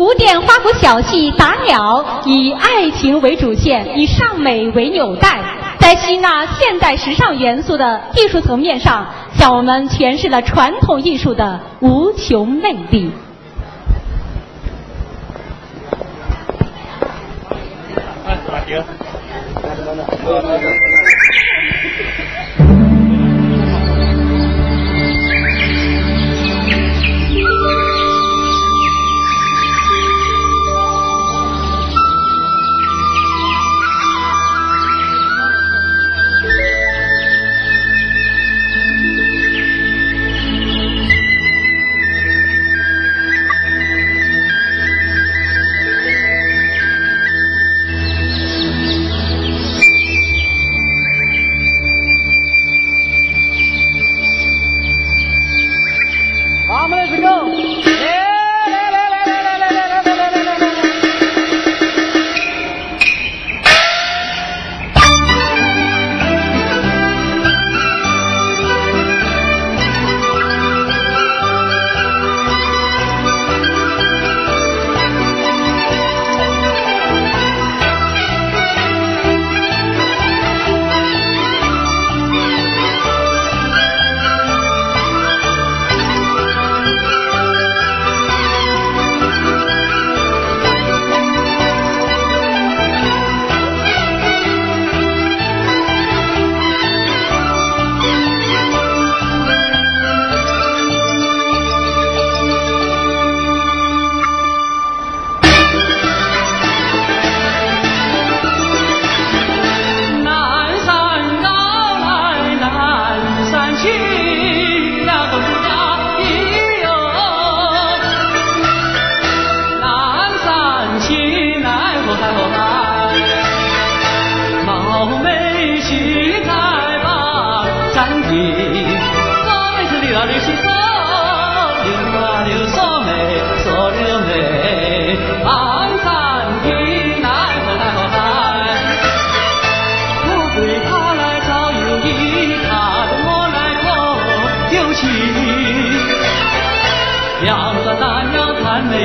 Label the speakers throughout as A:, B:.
A: 古典花鼓小戏打鸟以爱情为主线，以尚美为纽带，在吸纳现代时尚元素的艺术层面上，向我们诠释了传统艺术的无穷魅力。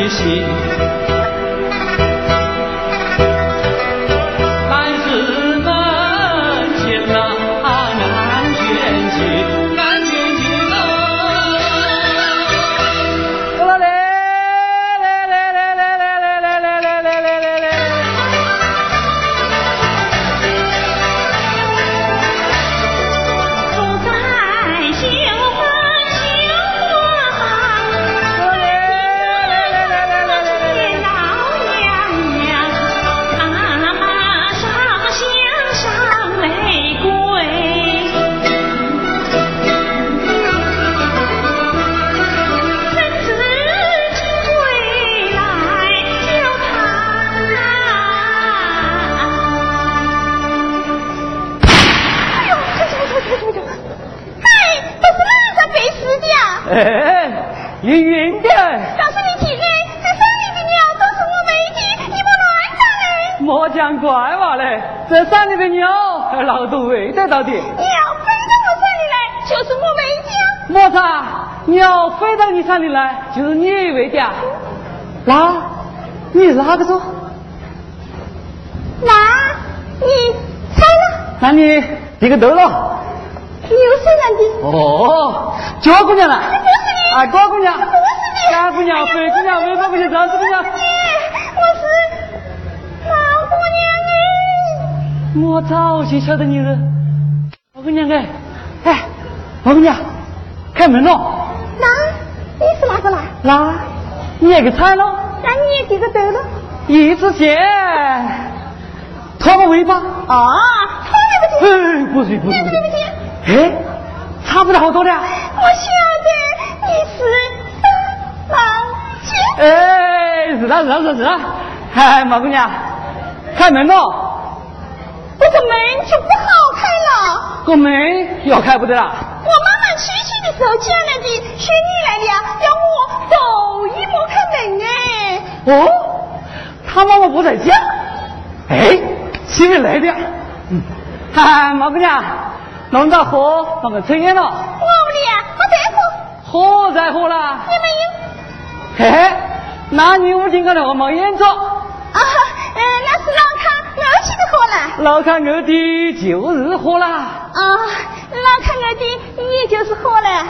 A: 心。
B: 山里的鸟，老都喂得到的。鸟飞到我山里来就是你为的，那你是哪个说？
C: 那你猜了？
B: 那你这个对了。
C: 六岁人的。
B: 哦，焦姑娘了。
C: 不是你。
B: 啊，高姑娘。不是
C: 你。
B: 干姑娘、肥姑娘、尾巴姑娘、长子姑娘。
C: 我
B: 早就晓得你了，老姑娘哎，哎，老姑娘，开门喽！那。
C: 你是哪个啦？
B: 那，你也给猜喽？
C: 那你也给个对了？
B: 一只鞋，拖个尾巴。
C: 啊，拖尾巴
B: 哎，不是不是不起。哎，差不了好多的。
C: 我晓得你是毛巾。
B: 哎，是啊是啊是啊。哎，毛姑娘，开门了。
C: 这个门就不好开了。
B: 这门要开不得了。
C: 我妈妈去世的时候讲了的，是你来的呀，要我走一步开门哎。
B: 哦，他妈妈不在家。哎，媳妇来的。嗯，哈，毛姑娘，弄到火，放个抽烟了。我
C: 屋里啊，我在
B: 火。火在火了。
C: 你没有？
B: 嘿嘿，那你屋顶高头我没演着。
C: 啊，嗯，那是老看喝了，
B: 老看我的就是喝了。
C: 啊，老看我的你就是喝了。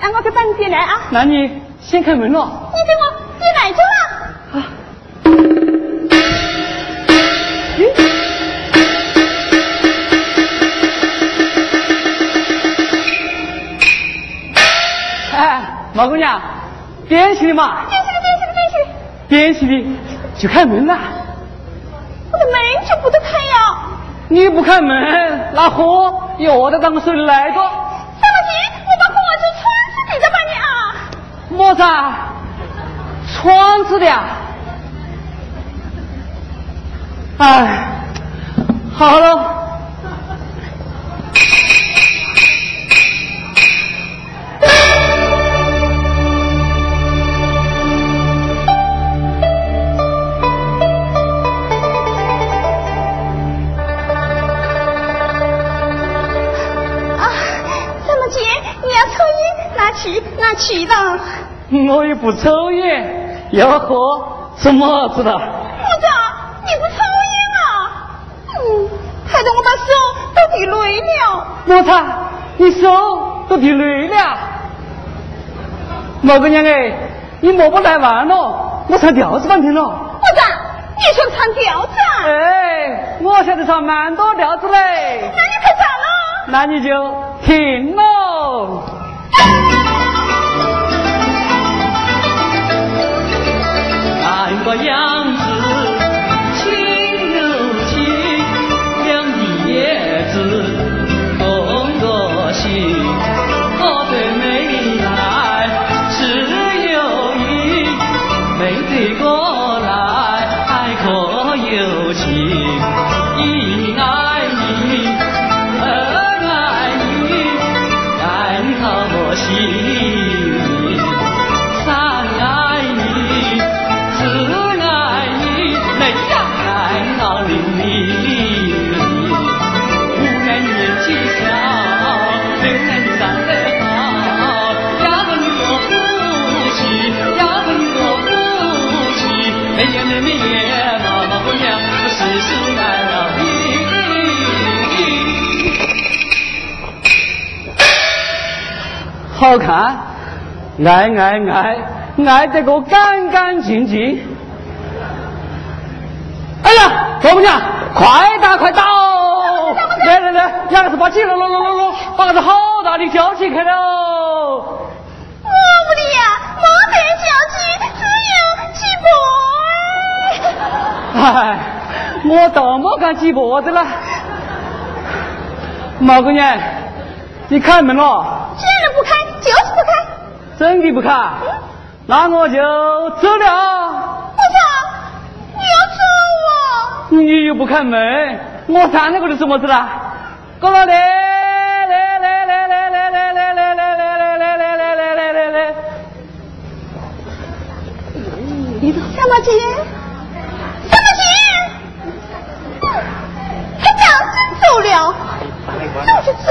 C: 那我给等你来啊。
B: 那你先开门咯。
C: 你给我进来就了。啊。
B: 哎，毛姑娘，点起的嘛？
C: 点起的，点起的，点起的。
B: 点起了，去开门了。
C: 我的门就不得开呀。
B: 你不开门，那货又得当手里来着。
C: 怎么急？我把货就窗子顶着把你啊。
B: 么子？窗子的呀？哎，好了。
C: 去的，
B: 我也不抽烟，要喝什么子的？我
C: 咋你不抽烟啊？嗯，害得我把手都滴累了。
B: 我操，你手都滴累了？毛姑娘哎，你莫不来玩了？我唱调子半天了。我
C: 咋？你说唱调子啊？
B: 哎，我晓得唱蛮多调子嘞。那
C: 你可咋了？
B: 那你就停喽。相思高林立，五人年纪小，六人长得好，呀哈你我福气，呀哈你我福气，美呀美美也，妈妈姑娘我死心来了你。好看，爱爱爱，爱得个干干净净。哎呀，老姑娘，快打快打！来来来，两个是把鸡喽喽喽喽喽，把个好大的交起开了。我
C: 不的呀，没得交鸡，只有鸡脖。
B: 哎，我倒没敢鸡脖子了。毛姑娘，你开门了？
C: 既然不开。就是不开，
B: 真的不开，那我就走了。
C: 我操，你要走啊？
B: 你又不开门，我站在这里做么子啦？过来来来来来来来来来来来来来来来来来来！
C: 小毛巾，小毛巾，他这样真走了，走就走。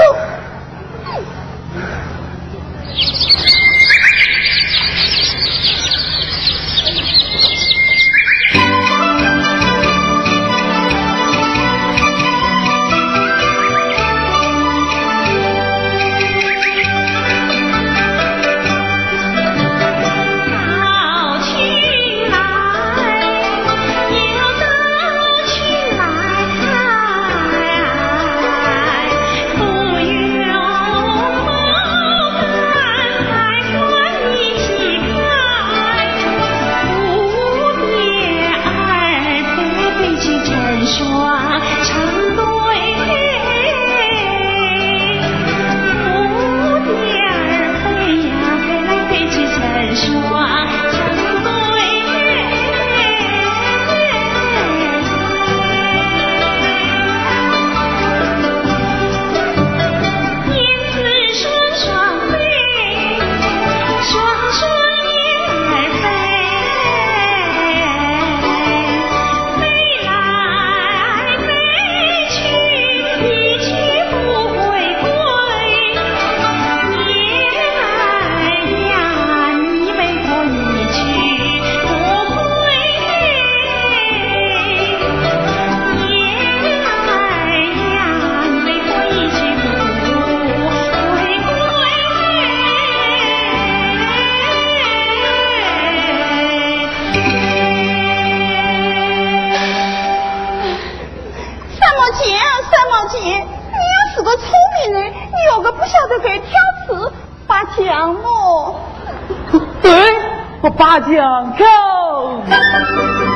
B: 我拔将口。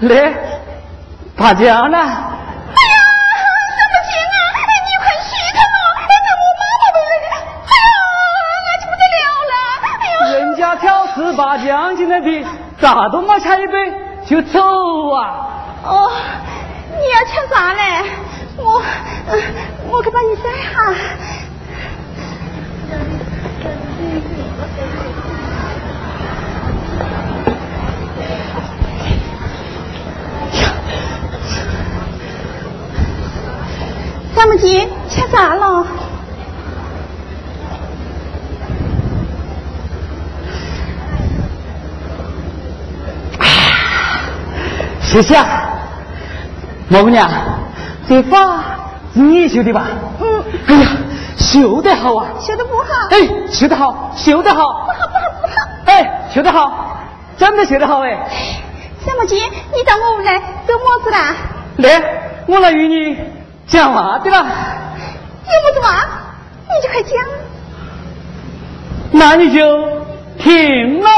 B: 来，大家呢？哎
C: 呀，什么情啊？你快许他嘛！那我妈妈都来了。哎呀，那就不得了了！哎
B: 呀，人家挑十八将进来的，咋都没吃一杯就走啊？
C: 哦，你要吃啥嘞？我，我给把你塞哈。张木金，吃啥了？
B: 谢谢。老姑娘，这发是你绣的吧？
C: 嗯。
B: 哎呀，绣得好啊！
C: 绣得不好。
B: 哎，绣得好，绣得好。不
C: 好，不好，不好。
B: 哎，绣得好，真的绣得好哎。
C: 张木金，你到我屋来做么子啦？
B: 来，我来与你。讲话对吧？有
C: 么子话，你就快讲。
B: 那你就听嘛。